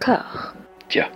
Tard. Tiens.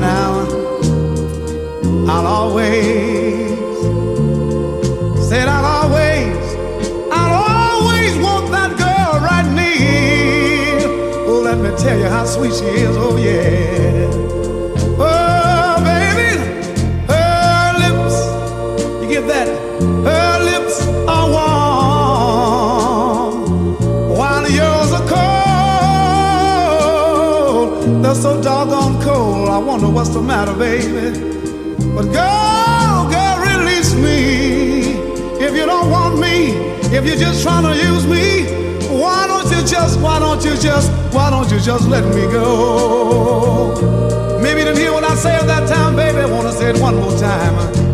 now I'll always say I'll always I'll always want that girl right near. Oh let me tell you how sweet she is oh yeah. Oh baby her lips you get that? Her lips are warm while yours are cold. They're so doggone I wonder what's the matter, baby. But girl, girl, release me. If you don't want me, if you're just trying to use me, why don't you just, why don't you just, why don't you just let me go? Maybe you didn't hear what I said that time, baby. I wanna say it one more time.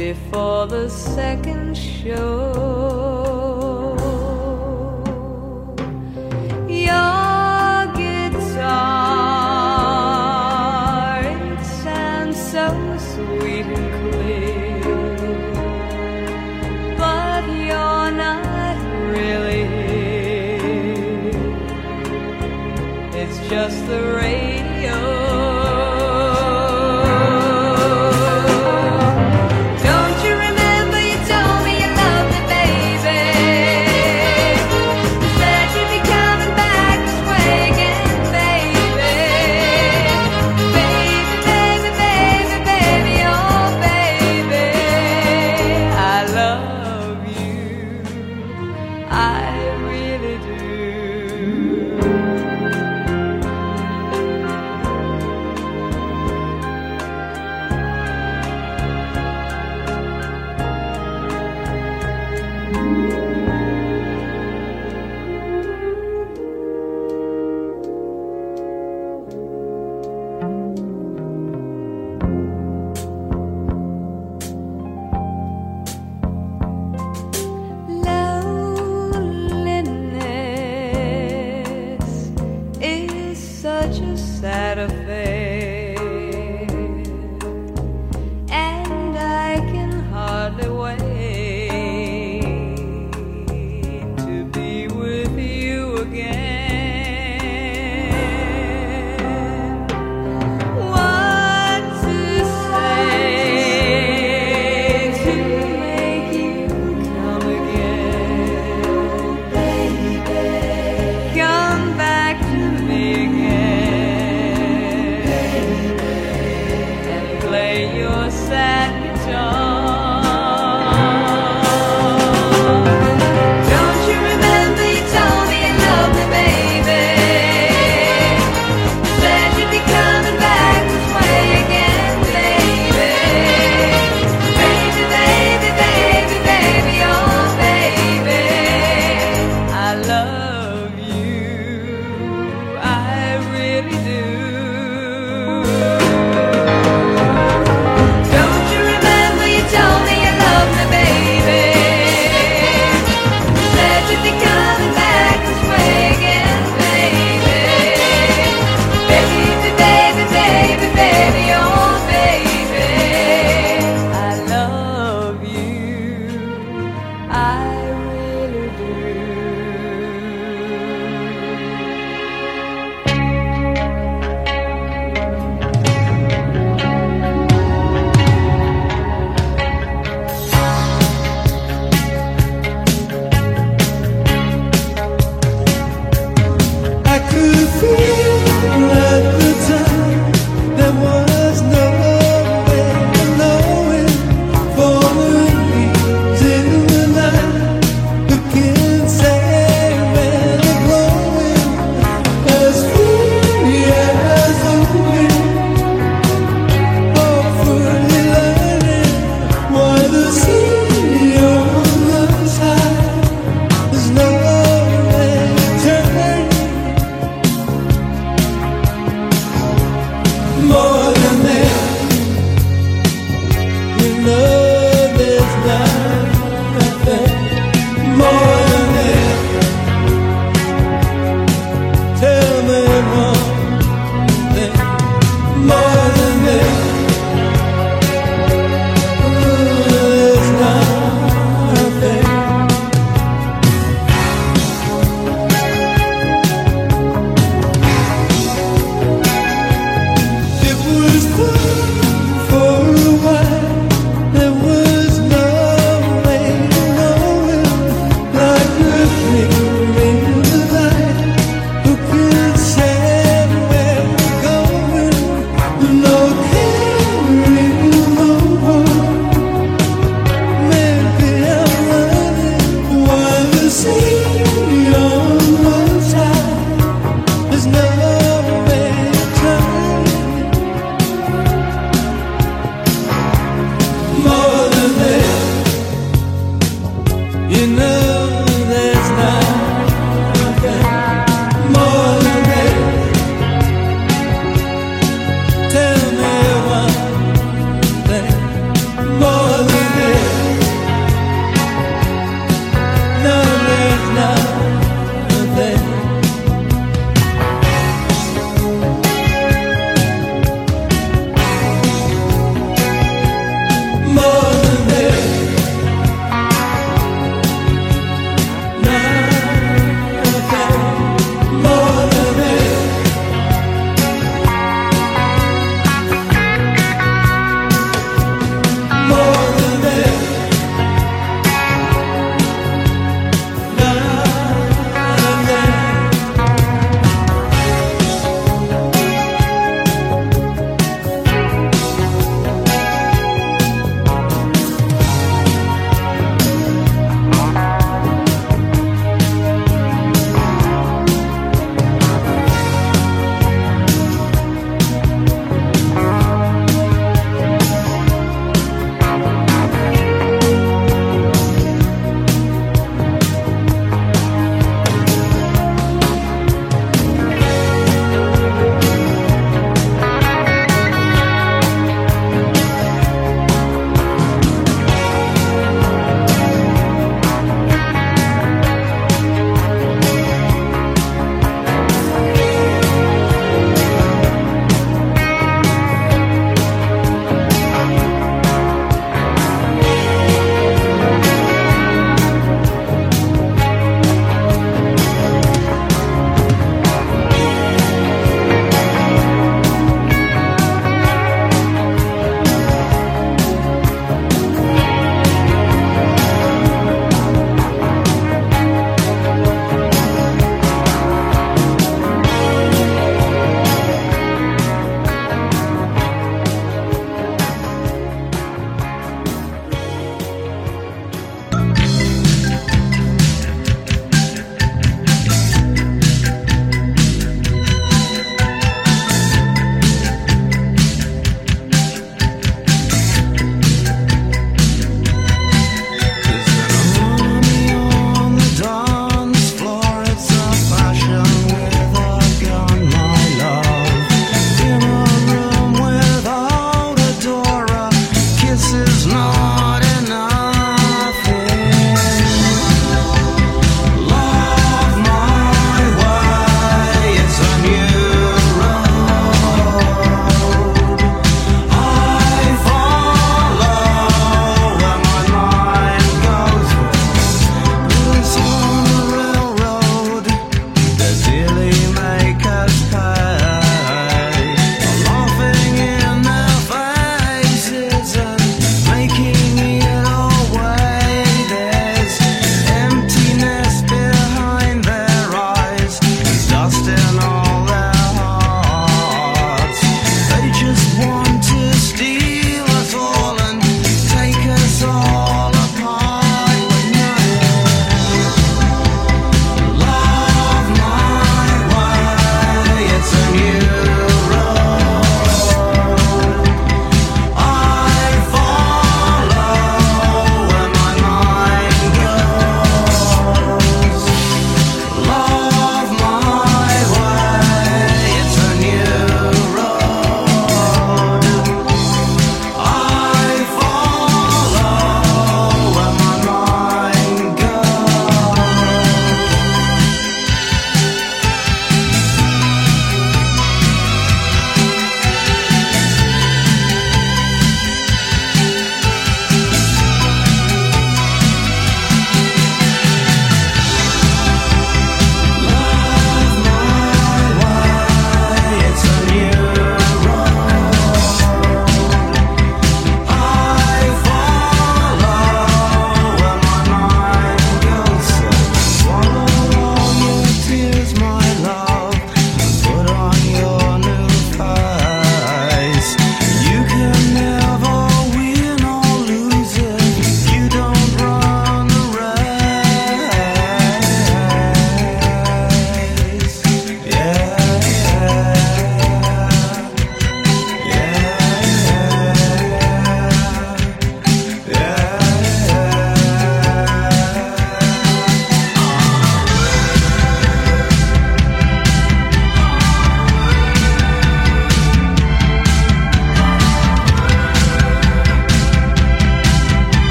Before the second show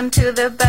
them to the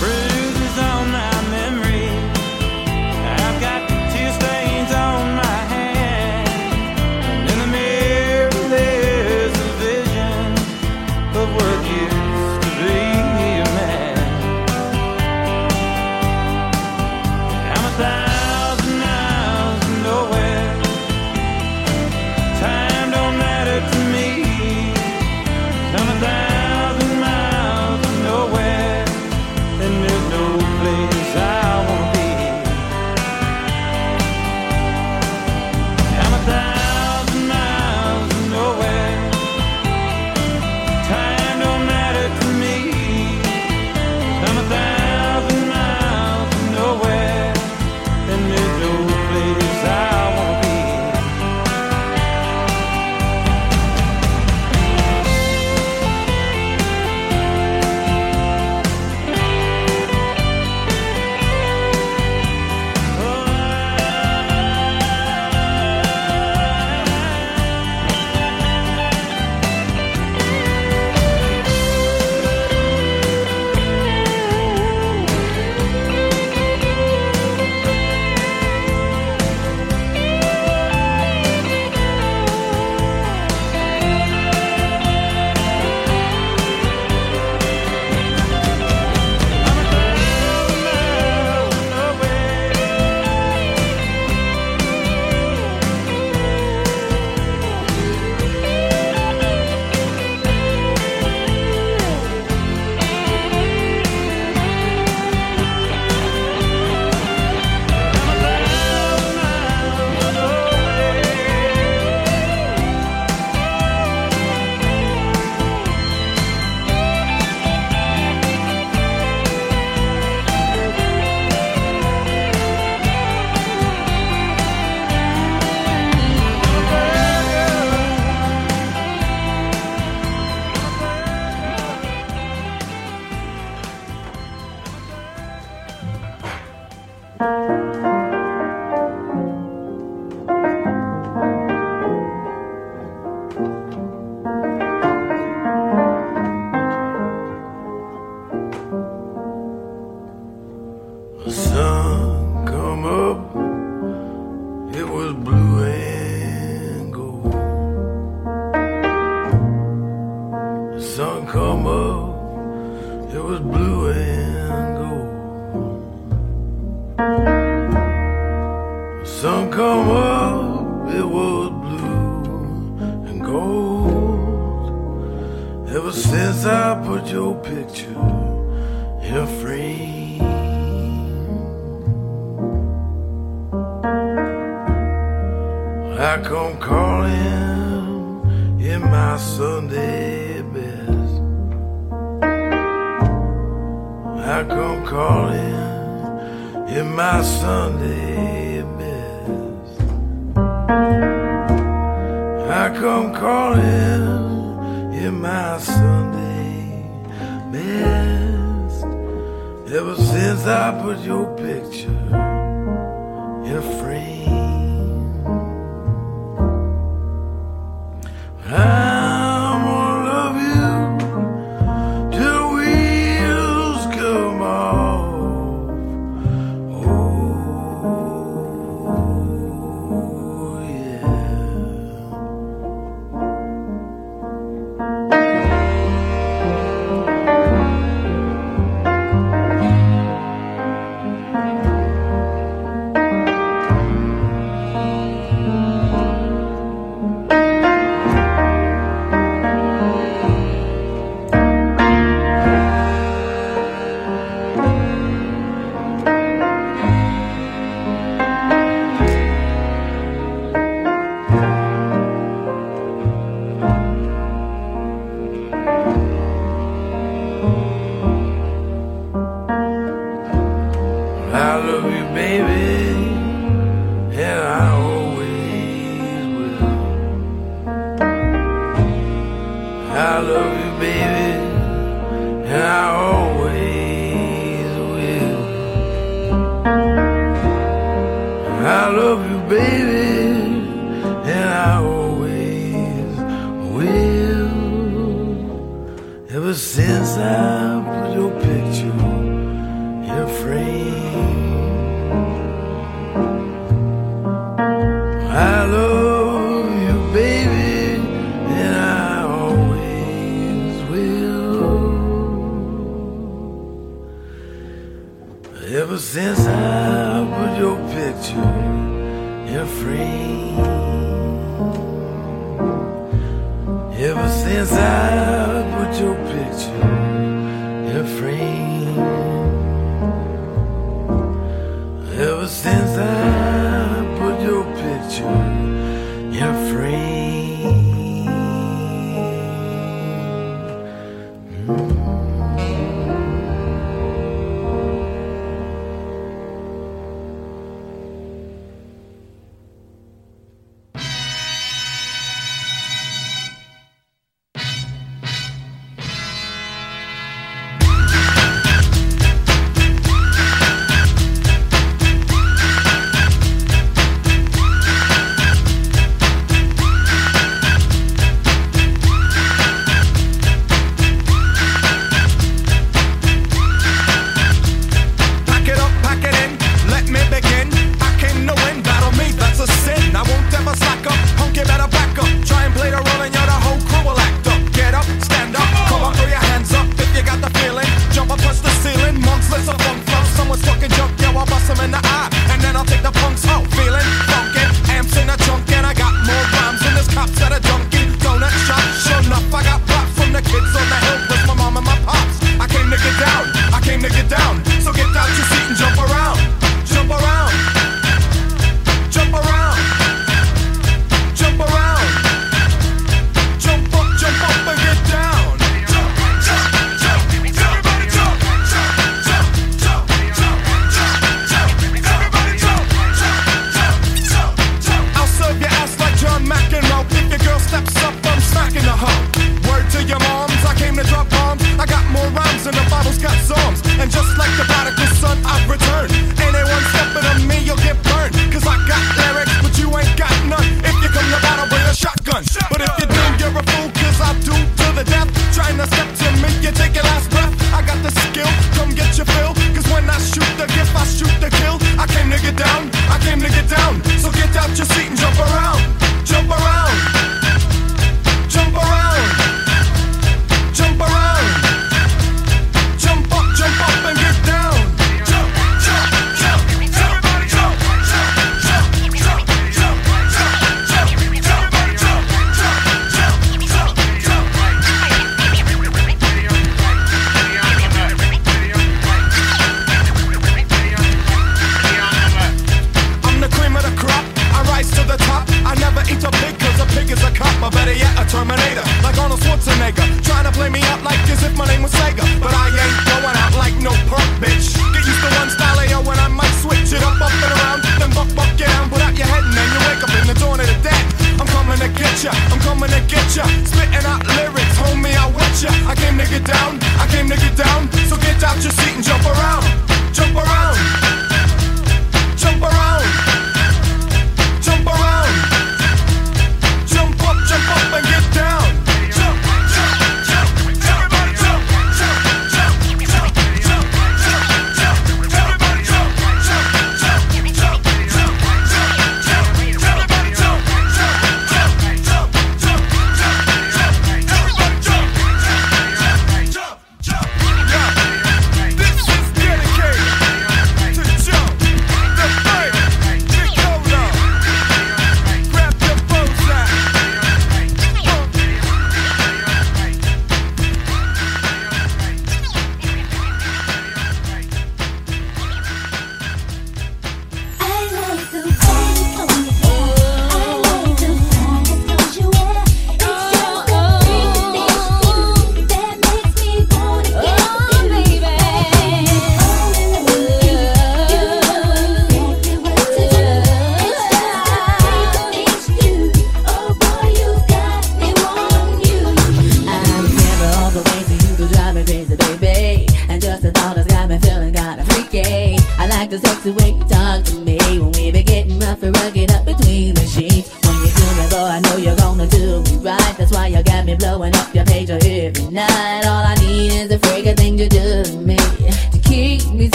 Bring Sunday best. I come calling in my Sunday best. I come calling in my Sunday best. Ever since I put your picture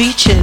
sex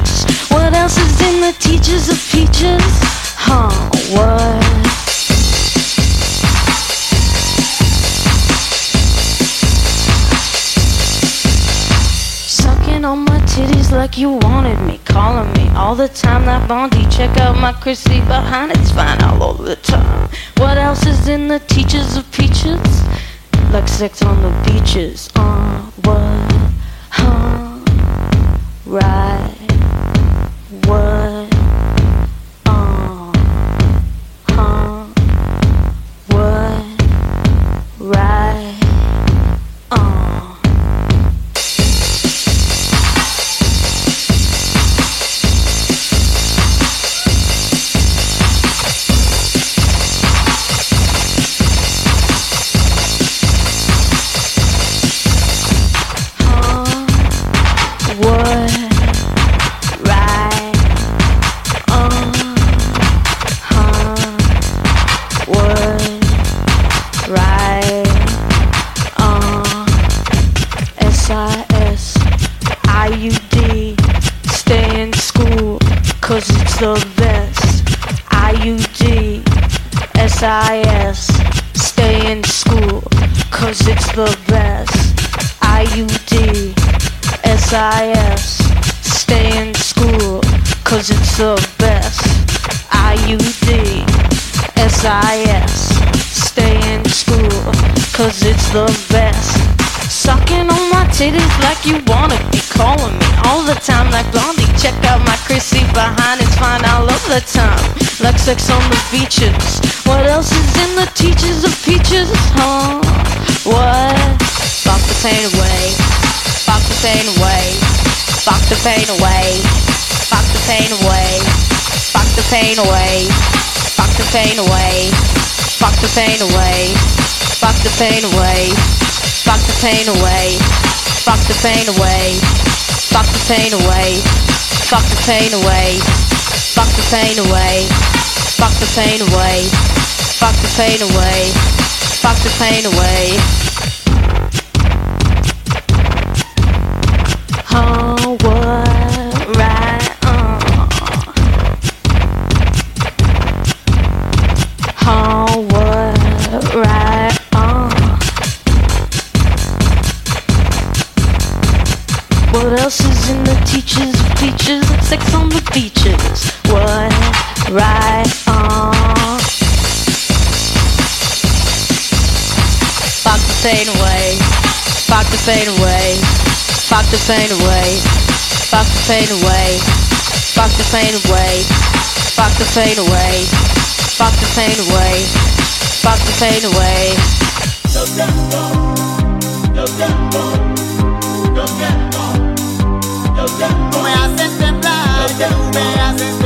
pain away. Fuck the pain away. Fuck the pain away. Fuck the pain away. Fuck the pain away. Fuck the pain away. Fuck the pain away. Fuck the pain away. Fuck the pain away. Home. pain away. Fuck the pain away. Fuck the pain away. Fuck the pain away. Fuck the pain away. Fuck the pain away. Fuck the pain away. No tempo. No tempo. No tempo. No tempo. No tempo. No tempo.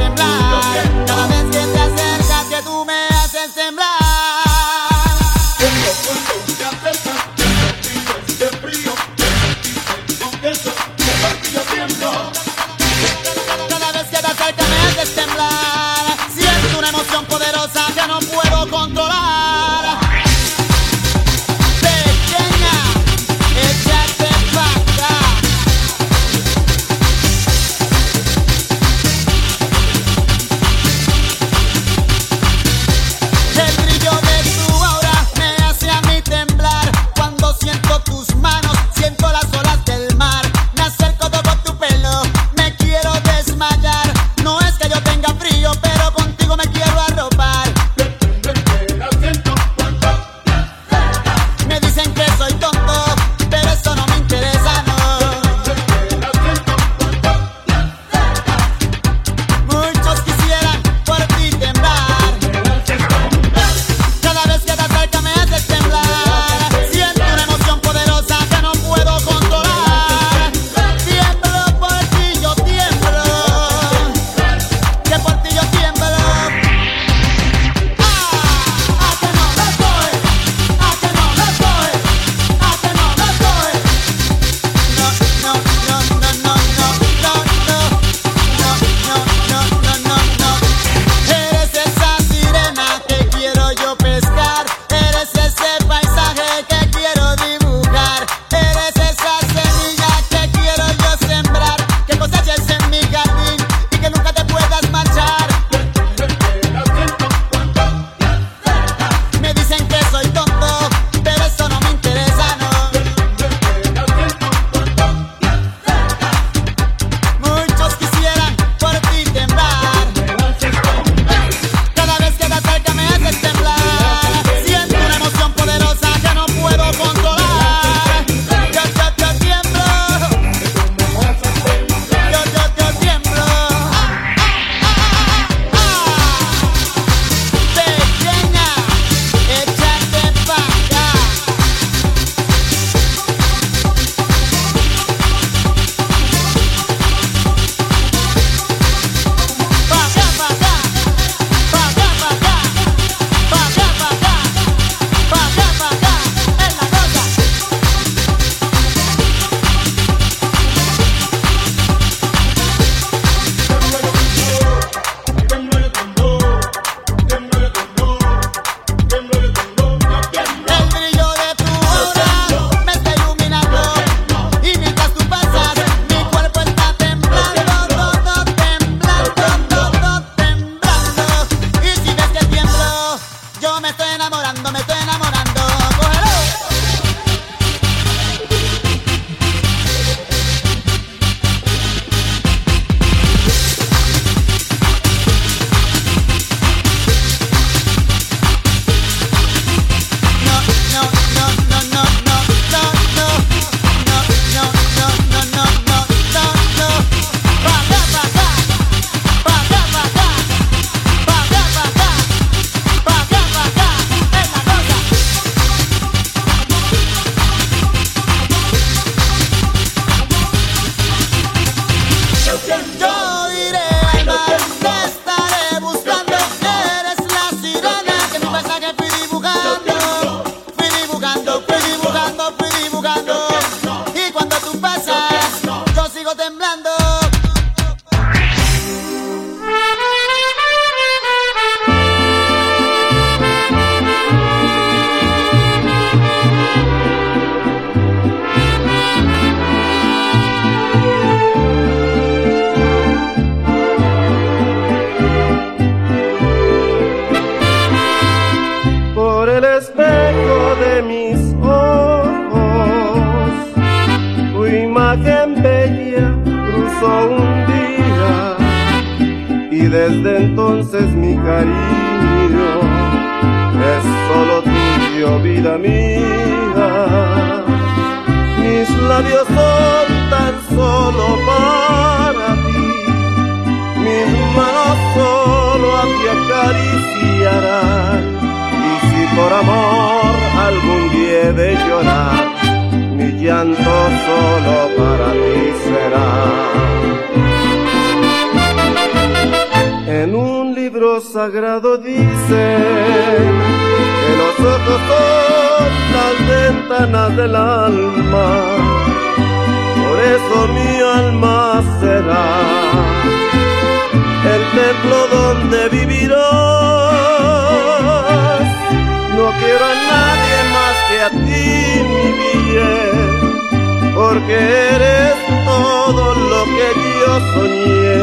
Porque eres todo lo que yo soñé.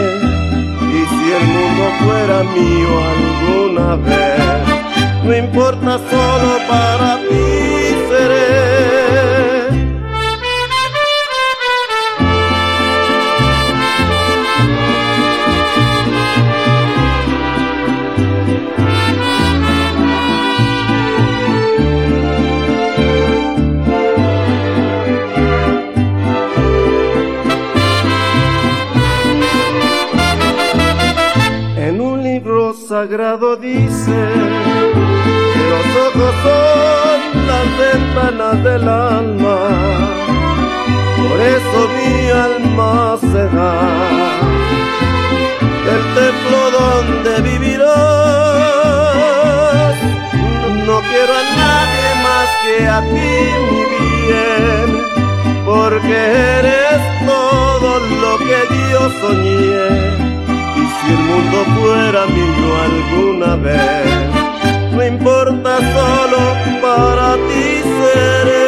Y si el mundo fuera mío alguna vez, no importa, solo para ti sagrado dice los ojos son las ventanas del alma. Por eso mi alma será el templo donde vivirás. No quiero a nadie más que a ti, mi bien, porque eres todo lo que yo soñé. Si el mundo fuera mío alguna vez, no importa, solo para ti seré.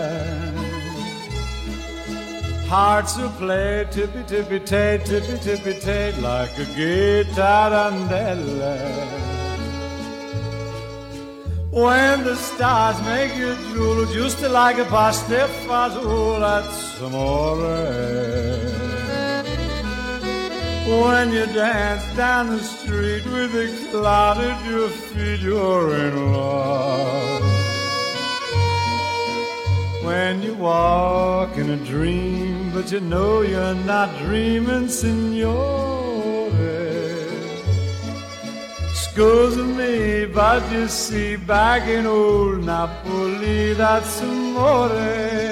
Hearts will play tippy tippy tay, tippy tippy tay, like a gay tarantella. When the stars make you drool, just like a pasta fazool, that's amore. When you dance down the street with a cloud at your feet, you're in love. When you walk in a dream, but you know you're not dreaming, signore. Scusa me, but you see, back in old Napoli, that's amore.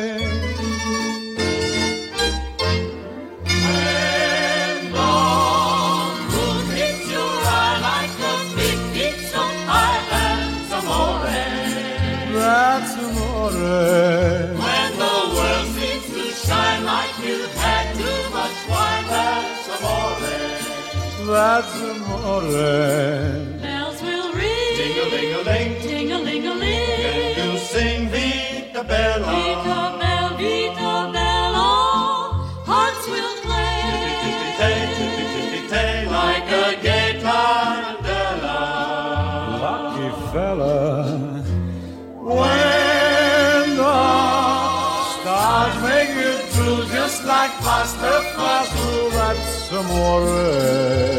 That's amore. Bells will ring. Ting-a-ling-a-ling. Ting-a-ling-a-ling. And you sing Vita Bella. Vita Bella, Vita Bella. Hearts will play. Tippy-tippy-tay, tippy-tippy-tay, like a gay tarantella. Lucky fella. When the stars make you drool just like pasta fazool, that's amore.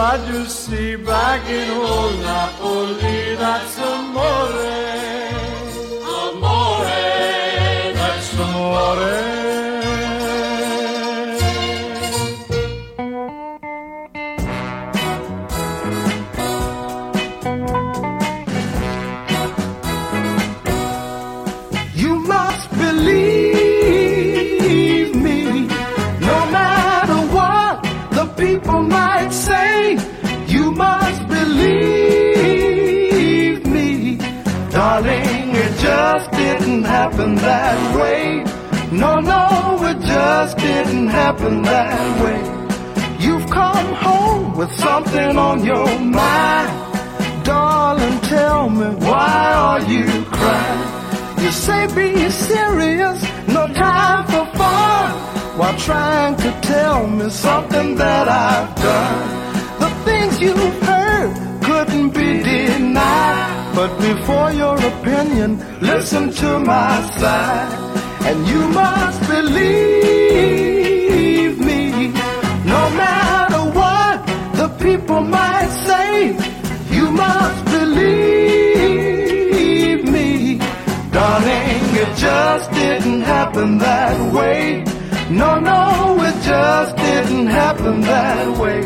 but you see, back in old Napoli, that's. Amore, happen that way. No, no, it just didn't happen that way. You've come home with something on your mind, darling. Tell me why are you crying? You say be serious, no time for fun. While trying to tell me something that I've done. The things you've heard couldn't be denied. But before your opinion, listen to my side. And you must believe me, no matter what the people might say. You must believe me. Darling, it just didn't happen that way. No, no, it just didn't happen that way.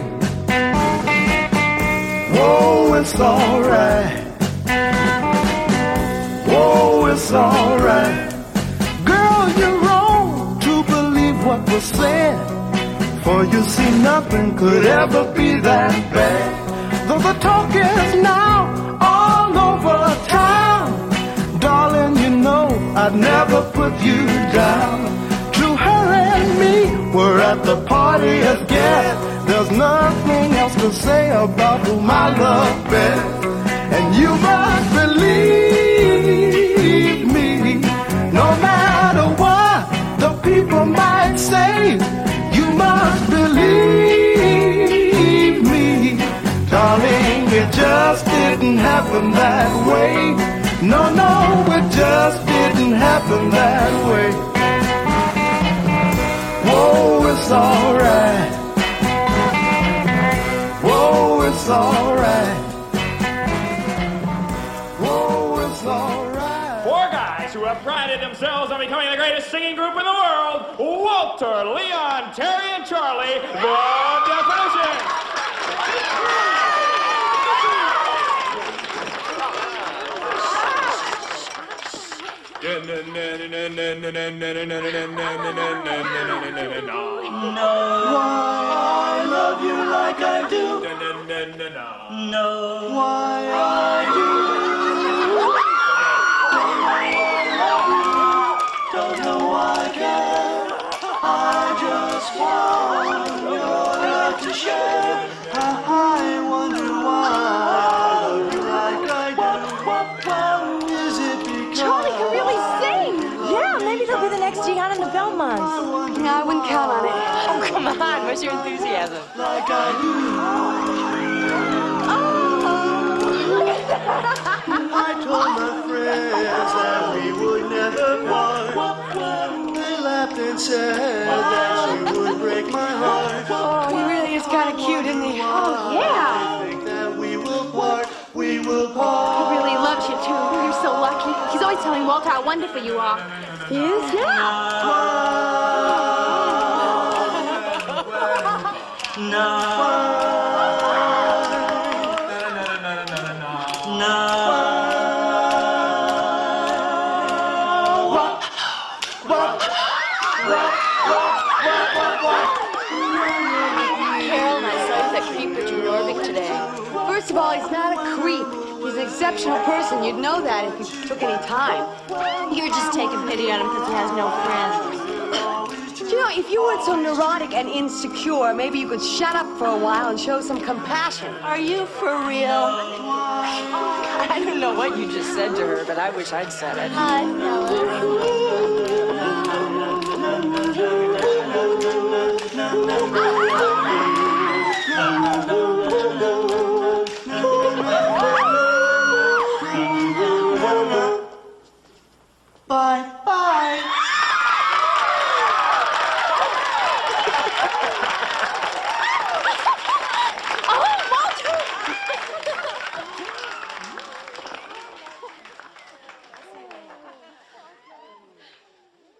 Whoa, it's alright. It's alright. Girl, you're wrong to believe what was said. For you see, nothing could ever be that bad. Though the talk is now all over town. Darling, you know I'd never put you down. To her and me, we're at the party again. There's nothing else to say about who I love best. And you must just didn't happen that way. No, no, it just didn't happen that way. Whoa, it's alright. Whoa, it's alright. Whoa, it's alright. Four guys who have prided themselves on becoming the greatest singing group in the world Walter, Leon, Terry, and Charlie, the definition. I love you like I do. No. Why I do. Don't know why I can. I just want your love to share. Where's your enthusiasm? like I I told my friends that we would never part. They laughed and said that she would break my heart. Oh, he really is kind of cute, isn't he? Oh, yeah. I think that we will part. We will He part. really loves you, too. You're so lucky. He's always telling Walter how wonderful you are. He is? Yeah. Carolyn, I saw that creep Richard Norvik today. First of all, he's not a creep. He's an exceptional person. You'd know that if you took any time. You're just taking pity on him because he has no friends. You know, if you weren't so neurotic and insecure, maybe you could shut up for a while and show some compassion. Are you for real? I don't know what you just said to her, but I wish I'd said it. Hi, Ella.